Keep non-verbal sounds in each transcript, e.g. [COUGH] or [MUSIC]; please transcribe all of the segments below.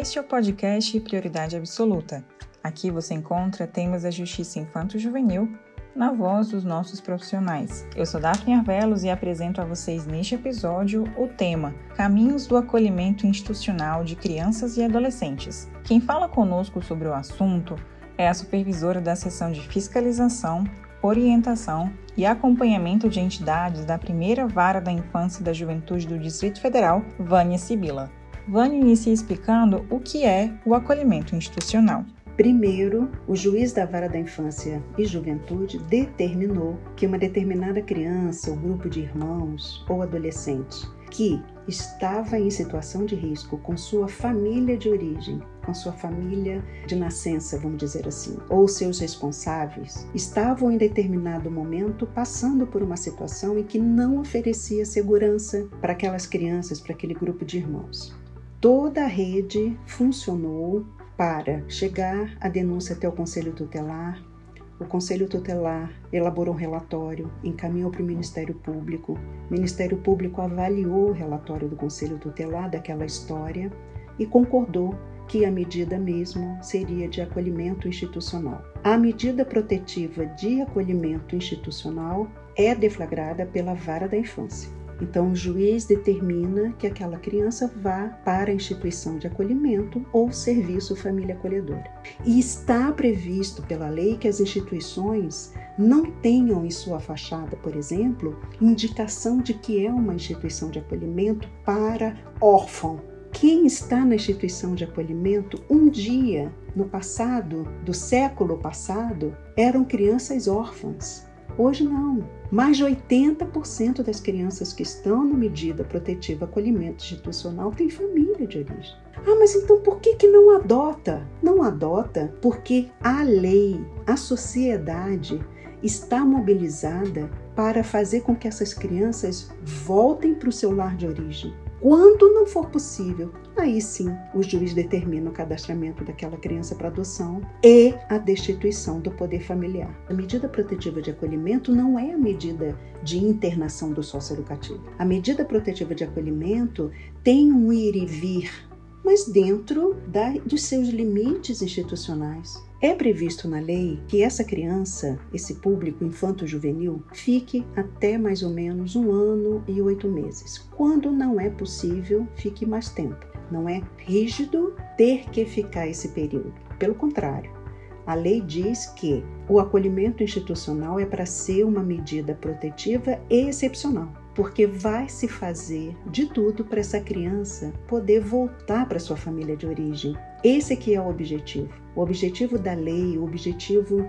Este é o podcast Prioridade Absoluta. Aqui você encontra temas da justiça infanto-juvenil na voz dos nossos profissionais. Eu sou Daphne Arvelos e apresento a vocês neste episódio o tema Caminhos do Acolhimento Institucional de Crianças e Adolescentes. Quem fala conosco sobre o assunto é a supervisora da seção de fiscalização, orientação e acompanhamento de entidades da primeira vara da infância e da juventude do Distrito Federal, Vânia Sibila. Vânia inicia explicando o que é o acolhimento institucional. Primeiro, o juiz da vara da infância e juventude determinou que uma determinada criança ou grupo de irmãos ou adolescente que estava em situação de risco com sua família de origem, com sua família de nascença, vamos dizer assim, ou seus responsáveis, estavam em determinado momento passando por uma situação em que não oferecia segurança para aquelas crianças, para aquele grupo de irmãos. Toda a rede funcionou para chegar a denúncia até o Conselho Tutelar. O Conselho Tutelar elaborou um relatório, encaminhou para o Ministério Público. O Ministério Público avaliou o relatório do Conselho Tutelar daquela história e concordou que a medida mesmo seria de acolhimento institucional. A medida protetiva de acolhimento institucional é deflagrada pela Vara da Infância. Então, o juiz determina que aquela criança vá para a instituição de acolhimento ou serviço família acolhedora. E está previsto pela lei que as instituições não tenham em sua fachada, por exemplo, indicação de que é uma instituição de acolhimento para órfão. Quem está na instituição de acolhimento um dia no passado, do século passado, eram crianças órfãs. Hoje não. Mais de 80% das crianças que estão na medida protetiva acolhimento institucional têm família de origem. Ah, mas então por que, que não adota? Não adota porque a lei, a sociedade está mobilizada para fazer com que essas crianças voltem para o seu lar de origem. Quando não for possível, aí sim o juiz determina o cadastramento daquela criança para adoção e a destituição do poder familiar. A medida protetiva de acolhimento não é a medida de internação do socioeducativo. A medida protetiva de acolhimento tem um ir e vir, mas dentro da, dos seus limites institucionais. É previsto na lei que essa criança, esse público infanto-juvenil, fique até mais ou menos um ano e oito meses. Quando não é possível, fique mais tempo. Não é rígido ter que ficar esse período. Pelo contrário, a lei diz que o acolhimento institucional é para ser uma medida protetiva e excepcional porque vai se fazer de tudo para essa criança poder voltar para sua família de origem. Esse aqui é o objetivo. O objetivo da lei, o objetivo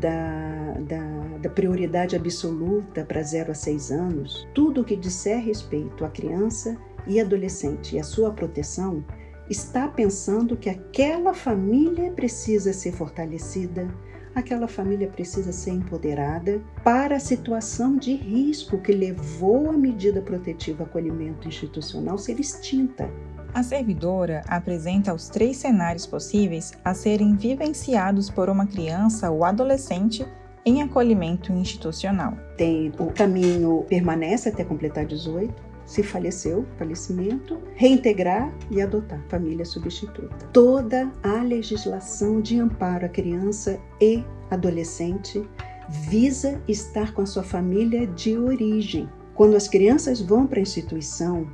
da, da, da prioridade absoluta para 0 a 6 anos, tudo o que disser respeito à criança e adolescente e a sua proteção, está pensando que aquela família precisa ser fortalecida, aquela família precisa ser empoderada para a situação de risco que levou a medida protetiva acolhimento institucional ser extinta. A servidora apresenta os três cenários possíveis a serem vivenciados por uma criança ou adolescente em acolhimento institucional. Tem o caminho permanece até completar 18, se faleceu, falecimento, reintegrar e adotar família substituta. Toda a legislação de amparo à criança e adolescente visa estar com a sua família de origem. Quando as crianças vão para a instituição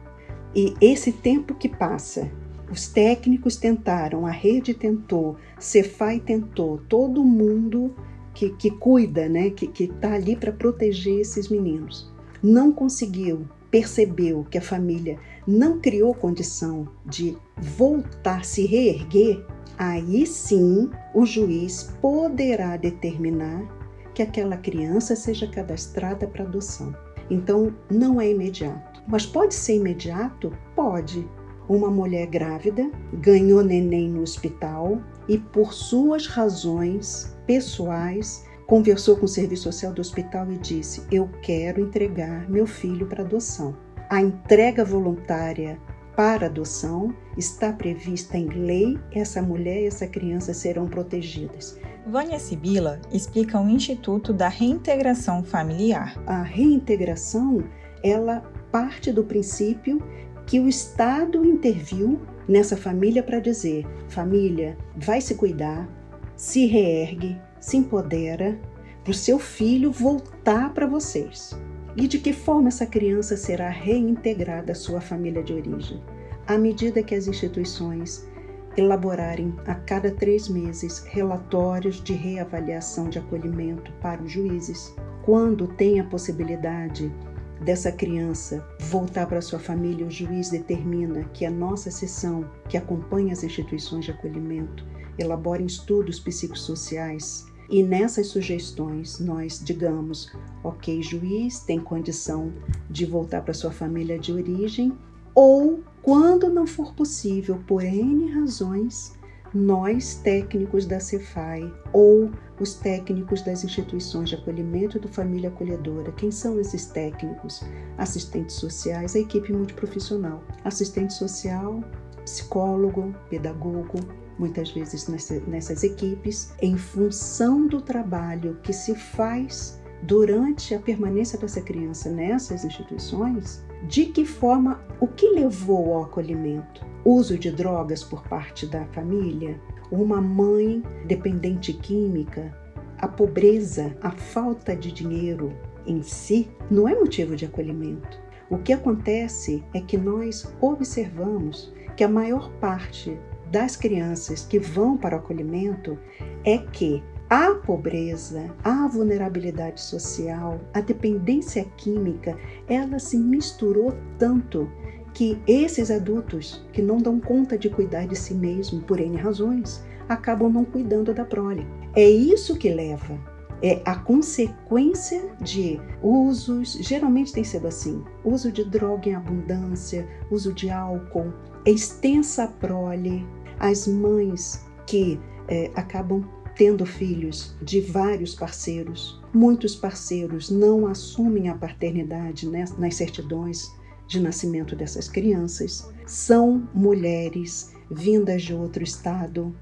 e esse tempo que passa, os técnicos tentaram, a rede tentou, Cefai tentou, todo mundo que, que cuida, né, que está ali para proteger esses meninos, não conseguiu percebeu que a família não criou condição de voltar, se reerguer, aí sim o juiz poderá determinar que aquela criança seja cadastrada para adoção. Então, não é imediato. Mas pode ser imediato? Pode. Uma mulher grávida ganhou neném no hospital e, por suas razões pessoais, conversou com o serviço social do hospital e disse: Eu quero entregar meu filho para adoção. A entrega voluntária para adoção está prevista em lei, essa mulher e essa criança serão protegidas. Vânia Sibila explica o Instituto da Reintegração Familiar. A reintegração, ela parte do princípio que o Estado interviu nessa família para dizer: família, vai se cuidar, se reergue, se empodera, para o seu filho voltar para vocês. E de que forma essa criança será reintegrada à sua família de origem? À medida que as instituições elaborarem a cada três meses relatórios de reavaliação de acolhimento para os juízes, quando tem a possibilidade dessa criança voltar para sua família, o juiz determina que a nossa sessão, que acompanha as instituições de acolhimento, elabore estudos psicossociais e nessas sugestões nós digamos, ok, juiz tem condição de voltar para sua família de origem ou quando não for possível, por N razões, nós, técnicos da Cefai ou os técnicos das instituições de acolhimento do Família Acolhedora. Quem são esses técnicos? Assistentes sociais, a equipe multiprofissional. Assistente social, psicólogo, pedagogo, muitas vezes nessas equipes, em função do trabalho que se faz durante a permanência dessa criança nessas instituições, de que forma, o que levou ao acolhimento? Uso de drogas por parte da família? Uma mãe dependente química? A pobreza, a falta de dinheiro em si não é motivo de acolhimento. O que acontece é que nós observamos que a maior parte das crianças que vão para o acolhimento é que a pobreza, a vulnerabilidade social, a dependência química, ela se misturou tanto que esses adultos que não dão conta de cuidar de si mesmo por N razões, acabam não cuidando da prole. É isso que leva é a consequência de usos, geralmente tem sido assim, uso de droga em abundância, uso de álcool, extensa prole, as mães que é, acabam tendo filhos de vários parceiros. Muitos parceiros não assumem a paternidade né, nas certidões de nascimento dessas crianças. São mulheres vindas de outro estado.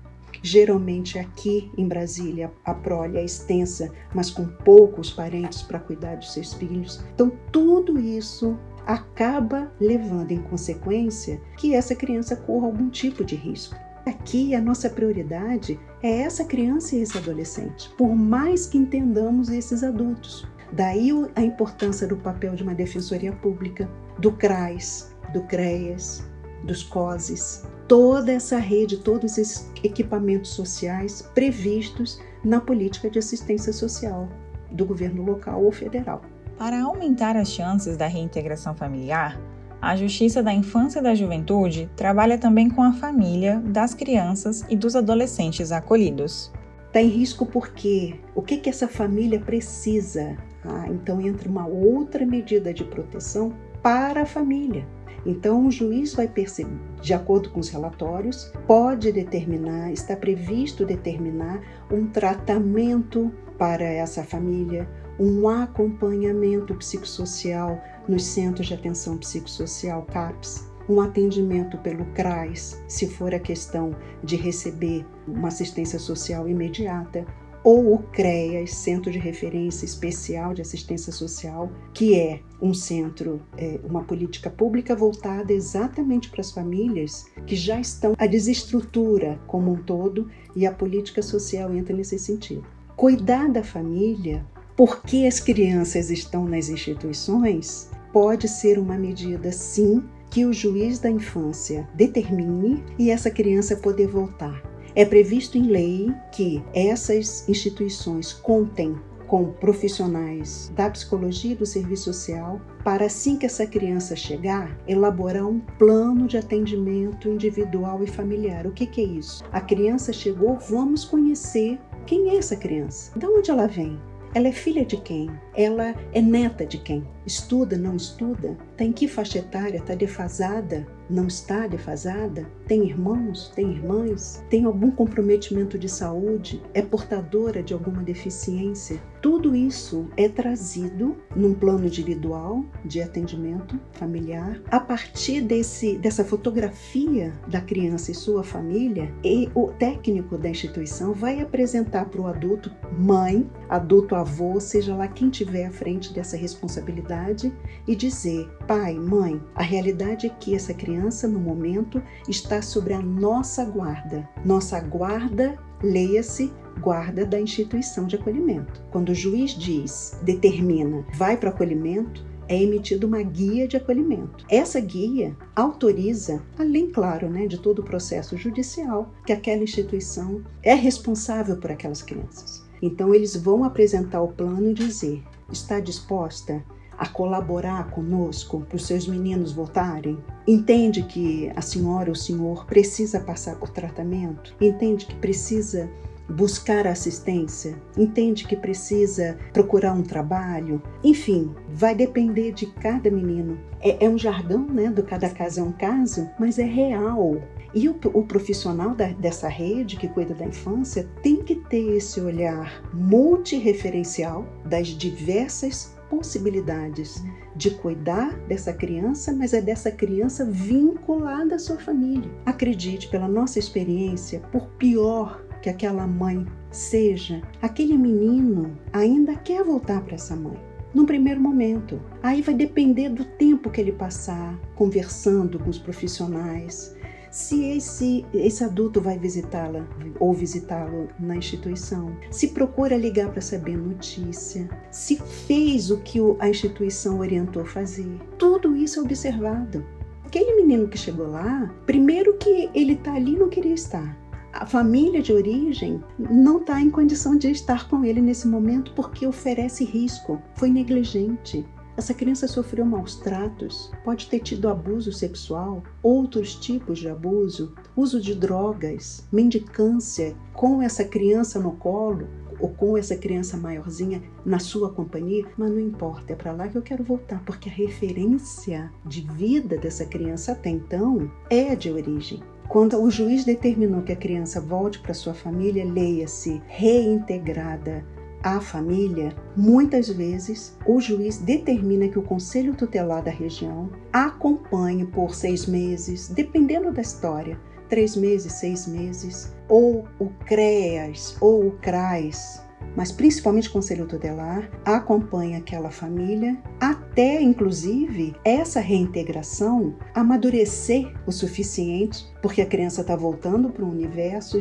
Geralmente aqui em Brasília a prole é extensa, mas com poucos parentes para cuidar dos seus filhos. Então tudo isso acaba levando em consequência que essa criança corra algum tipo de risco. Aqui a nossa prioridade é essa criança e esse adolescente, por mais que entendamos esses adultos. Daí a importância do papel de uma defensoria pública, do CRAS, do CREAS, dos COSES, toda essa rede, todos esses equipamentos sociais previstos na política de assistência social do governo local ou federal. Para aumentar as chances da reintegração familiar, a Justiça da Infância e da Juventude trabalha também com a família das crianças e dos adolescentes acolhidos. Está em risco porque o que, que essa família precisa? Ah, então entra uma outra medida de proteção para a família. Então, o juiz vai perceber, de acordo com os relatórios, pode determinar, está previsto determinar um tratamento para essa família, um acompanhamento psicossocial nos Centros de Atenção Psicossocial CAPS, um atendimento pelo CRAS, se for a questão de receber uma assistência social imediata, ou o CREAS, Centro de Referência Especial de Assistência Social, que é um centro, é, uma política pública voltada exatamente para as famílias que já estão a desestrutura como um todo e a política social entra nesse sentido. Cuidar da família porque as crianças estão nas instituições pode ser uma medida, sim, que o juiz da infância determine e essa criança poder voltar. É previsto em lei que essas instituições contem com profissionais da psicologia e do serviço social para assim que essa criança chegar, elaborar um plano de atendimento individual e familiar. O que, que é isso? A criança chegou, vamos conhecer quem é essa criança, de onde ela vem, ela é filha de quem? Ela é neta de quem? Estuda, não estuda? Tem que faixa etária? Está defasada? Não está defasada? Tem irmãos? Tem irmãs? Tem algum comprometimento de saúde? É portadora de alguma deficiência? Tudo isso é trazido num plano individual de atendimento familiar a partir desse, dessa fotografia da criança e sua família e o técnico da instituição vai apresentar para o adulto, mãe, adulto avô, seja lá quem tiver à frente dessa responsabilidade e dizer: pai, mãe, a realidade é que essa criança, no momento, está sobre a nossa guarda. Nossa guarda, leia-se, guarda da instituição de acolhimento. Quando o juiz diz, determina, vai para o acolhimento, é emitida uma guia de acolhimento. Essa guia autoriza, além, claro, né, de todo o processo judicial, que aquela instituição é responsável por aquelas crianças. Então, eles vão apresentar o plano e dizer: está disposta a colaborar conosco para os seus meninos voltarem? Entende que a senhora ou o senhor precisa passar por tratamento? Entende que precisa buscar assistência, entende que precisa procurar um trabalho, enfim, vai depender de cada menino. É, é um jargão, né? Do cada caso é um caso, mas é real. E o, o profissional da, dessa rede que cuida da infância tem que ter esse olhar multireferencial das diversas possibilidades de cuidar dessa criança, mas é dessa criança vinculada à sua família. Acredite, pela nossa experiência, por pior que aquela mãe seja, aquele menino ainda quer voltar para essa mãe. Num primeiro momento. Aí vai depender do tempo que ele passar conversando com os profissionais, se esse, esse adulto vai visitá-la ou visitá-lo na instituição, se procura ligar para saber notícia, se fez o que a instituição orientou fazer. Tudo isso é observado. Aquele menino que chegou lá, primeiro que ele está ali não queria estar a família de origem não está em condição de estar com ele nesse momento porque oferece risco, foi negligente. Essa criança sofreu maus tratos, pode ter tido abuso sexual, outros tipos de abuso, uso de drogas, mendicância com essa criança no colo ou com essa criança maiorzinha na sua companhia, mas não importa, é para lá que eu quero voltar, porque a referência de vida dessa criança até então é de origem. Quando o juiz determinou que a criança volte para sua família, leia-se reintegrada à família, muitas vezes o juiz determina que o conselho tutelar da região acompanhe por seis meses, dependendo da história, três meses, seis meses, ou o CREAS ou o CRAS, mas principalmente o Conselho Tutelar, acompanha aquela família até, inclusive, essa reintegração amadurecer o suficiente, porque a criança está voltando para o universo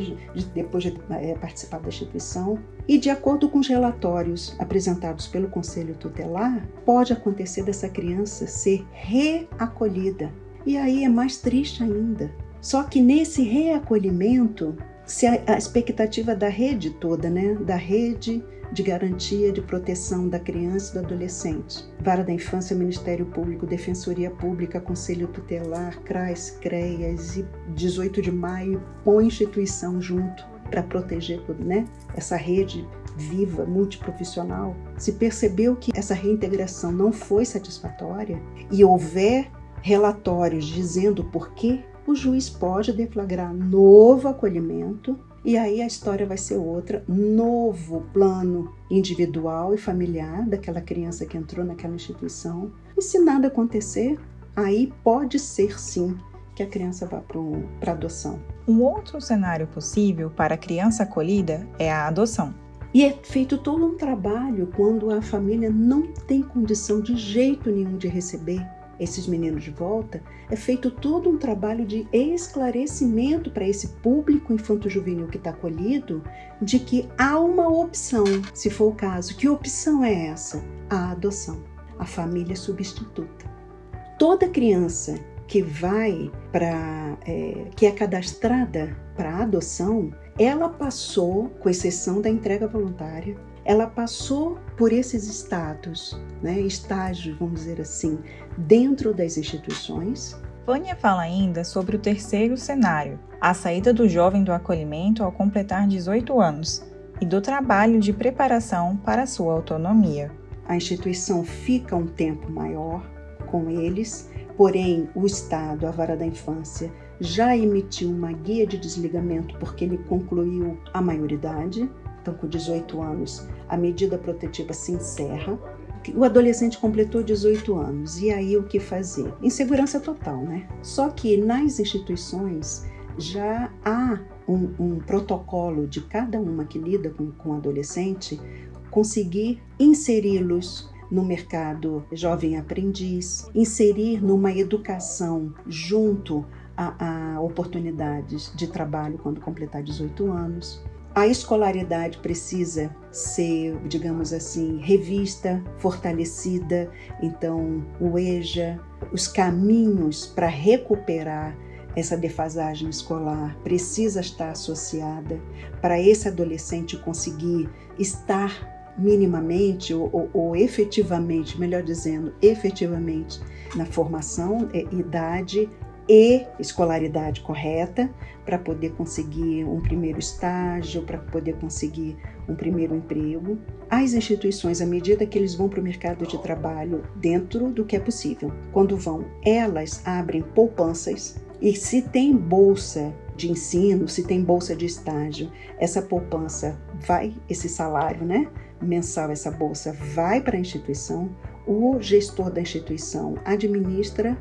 depois de é, participar da instituição. E, de acordo com os relatórios apresentados pelo Conselho Tutelar, pode acontecer dessa criança ser reacolhida. E aí é mais triste ainda. Só que nesse reacolhimento, se a, a expectativa da rede toda, né, da rede de garantia de proteção da criança e do adolescente. Vara da Infância, Ministério Público, Defensoria Pública, Conselho Tutelar, CRAS, CREAS e 18 de maio põe instituição junto para proteger tudo, né? Essa rede viva, multiprofissional. Se percebeu que essa reintegração não foi satisfatória e houver relatórios dizendo por que o juiz pode deflagrar novo acolhimento e aí a história vai ser outra, novo plano individual e familiar daquela criança que entrou naquela instituição. E se nada acontecer, aí pode ser sim que a criança vá para adoção. Um outro cenário possível para a criança acolhida é a adoção. E é feito todo um trabalho quando a família não tem condição de jeito nenhum de receber esses meninos de volta, é feito todo um trabalho de esclarecimento para esse público infanto-juvenil que está acolhido de que há uma opção, se for o caso. Que opção é essa? A adoção, a família substituta. Toda criança que vai para, é, que é cadastrada para adoção, ela passou, com exceção da entrega voluntária, ela passou por esses estados, né, estágios, vamos dizer assim, dentro das instituições. Vânia fala ainda sobre o terceiro cenário, a saída do jovem do acolhimento ao completar 18 anos e do trabalho de preparação para a sua autonomia. A instituição fica um tempo maior com eles, porém o Estado, a vara da infância, já emitiu uma guia de desligamento porque ele concluiu a maioridade, então com 18 anos, a medida protetiva se encerra. O adolescente completou 18 anos, e aí o que fazer? Insegurança total, né? Só que nas instituições já há um, um protocolo de cada uma que lida com, o adolescente conseguir inseri-los no mercado jovem aprendiz, inserir numa educação junto a, a oportunidades de trabalho quando completar 18 anos. A escolaridade precisa ser, digamos assim, revista, fortalecida. Então, o EJA, os caminhos para recuperar essa defasagem escolar precisa estar associada para esse adolescente conseguir estar minimamente ou, ou, ou, efetivamente, melhor dizendo, efetivamente na formação, é, idade e escolaridade correta para poder conseguir um primeiro estágio, para poder conseguir um primeiro emprego. As instituições, à medida que eles vão para o mercado de trabalho, dentro do que é possível, quando vão, elas abrem poupanças e se tem bolsa de ensino, se tem bolsa de estágio, essa poupança vai, esse salário, né, mensal, essa bolsa vai para a instituição, o gestor da instituição administra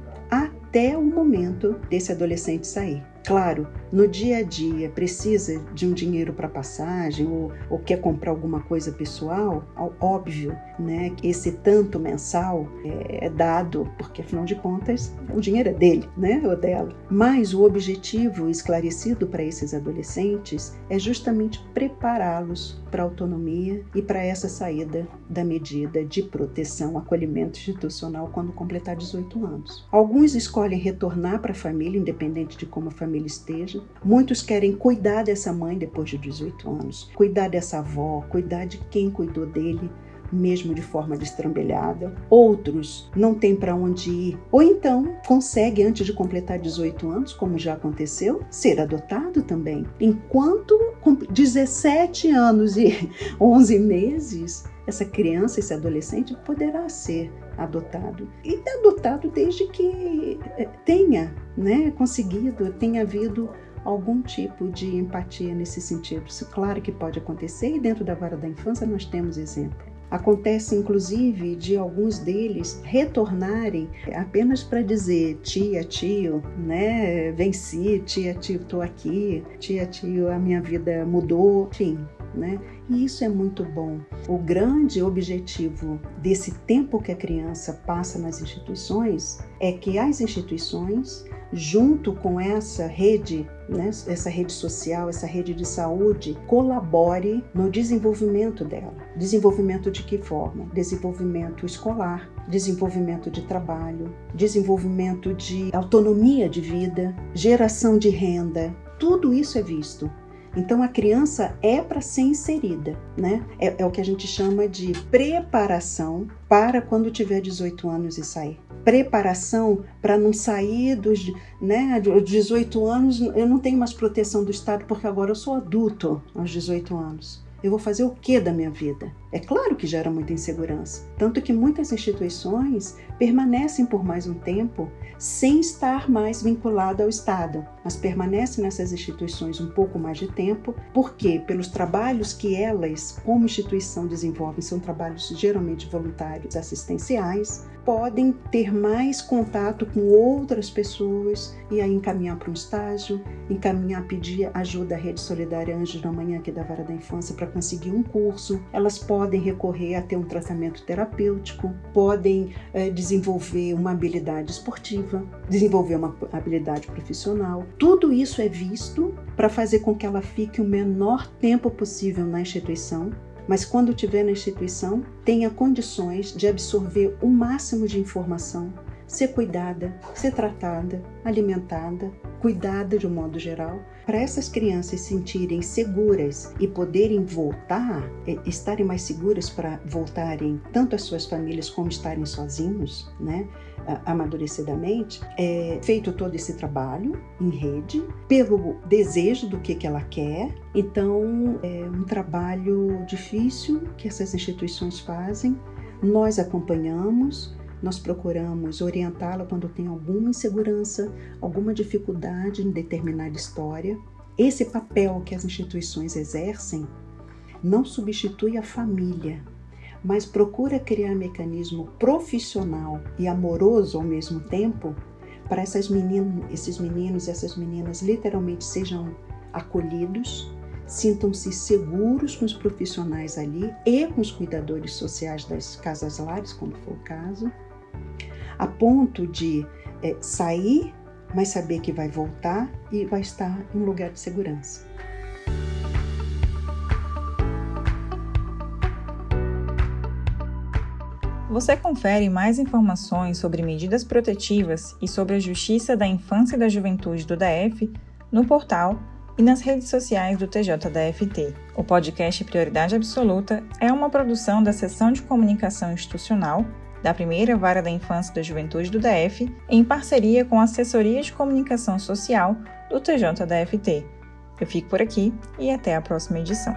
até o momento desse adolescente sair. Claro, no dia a dia precisa de um dinheiro para passagem ou, ou, quer comprar alguma coisa pessoal, óbvio, né? Esse tanto mensal é, é, dado, porque afinal de contas o dinheiro é dele, né? Ou dela. Mas o objetivo esclarecido para esses adolescentes é justamente prepará-los para a autonomia e para essa saída da medida de proteção, acolhimento institucional quando completar 18 anos. Alguns escolhem retornar para a família, independente de como a família família esteja. Muitos querem cuidar dessa mãe depois de 18 anos, cuidar dessa avó, cuidar de quem cuidou dele, mesmo de forma destrambelhada. Outros não têm para onde ir, ou então consegue antes de completar 18 anos, como já aconteceu, ser adotado também. Enquanto com 17 anos e [LAUGHS] 11 meses, essa criança, esse adolescente poderá ser adotado. E adotado desde que eh, tenha né, conseguido, tenha havido algum tipo de empatia nesse sentido. Isso, claro que pode acontecer, e dentro da vara da infância nós temos exemplo. Acontece, inclusive, de alguns deles retornarem apenas para dizer tia, tio, né? Venci, tia, tio, estou aqui, tia, tio, a minha vida mudou, enfim, né? E isso é muito bom. O grande objetivo desse tempo que a criança passa nas instituições é que as instituições, junto com essa rede, né, essa rede social, essa rede de saúde, colabore no desenvolvimento dela. Desenvolvimento de que forma? Desenvolvimento escolar, desenvolvimento de trabalho, desenvolvimento de autonomia de vida, geração de renda. Tudo isso é visto então a criança é para ser inserida, né? É, é, o que a gente chama de preparação para quando tiver 18 anos e sair. Preparação para não sair dos né, 18 anos, eu não tenho mais proteção do Estado porque agora eu sou adulto aos 18 anos. Eu vou fazer o que da minha vida? É claro que gera muita insegurança, tanto que muitas instituições permanecem por mais um tempo sem estar mais vinculada ao Estado, mas permanecem nessas instituições um pouco mais de tempo, porque pelos trabalhos que elas, como instituição, desenvolvem, são trabalhos geralmente voluntários, assistenciais, podem ter mais contato com outras pessoas e aí encaminhar para um estágio, encaminhar, pedir ajuda à Rede Solidária Anjos da Manhã aqui da Vara da Infância para conseguir um curso. Elas podem recorrer a ter um tratamento terapêutico, podem é, desenvolver uma habilidade esportiva, desenvolver uma habilidade profissional. Tudo isso é visto para fazer com que ela fique o menor tempo possível na instituição mas quando estiver na instituição, tenha condições de absorver o máximo de informação, ser cuidada, ser tratada, alimentada, cuidada de um modo geral, para essas crianças se sentirem seguras e poderem voltar, estarem mais seguras para voltarem tanto às suas famílias como estarem sozinhos, né? amadurecidamente, é feito todo esse trabalho em rede, pelo desejo do que, que ela quer. Então, é um trabalho difícil que essas instituições fazem. Nós acompanhamos, nós procuramos orientá-la quando tem alguma insegurança, alguma dificuldade em determinada história. Esse papel que as instituições exercem não substitui a família, mas procura criar mecanismo profissional e amoroso ao mesmo tempo para essas meninas, esses meninos e essas meninas literalmente sejam acolhidos, sintam-se seguros com os profissionais ali e com os cuidadores sociais das casas lares, como for o caso, a ponto de é, sair, mas saber que vai voltar e vai estar em um lugar de segurança. Você confere mais informações sobre medidas protetivas e sobre a Justiça da Infância e da Juventude do DF no portal e nas redes sociais do TJDFT. O podcast Prioridade Absoluta é uma produção da Seção de Comunicação Institucional da Primeira Vara da Infância e da Juventude do DF, em parceria com a Assessoria de Comunicação Social do TJDFT. Eu fico por aqui e até a próxima edição.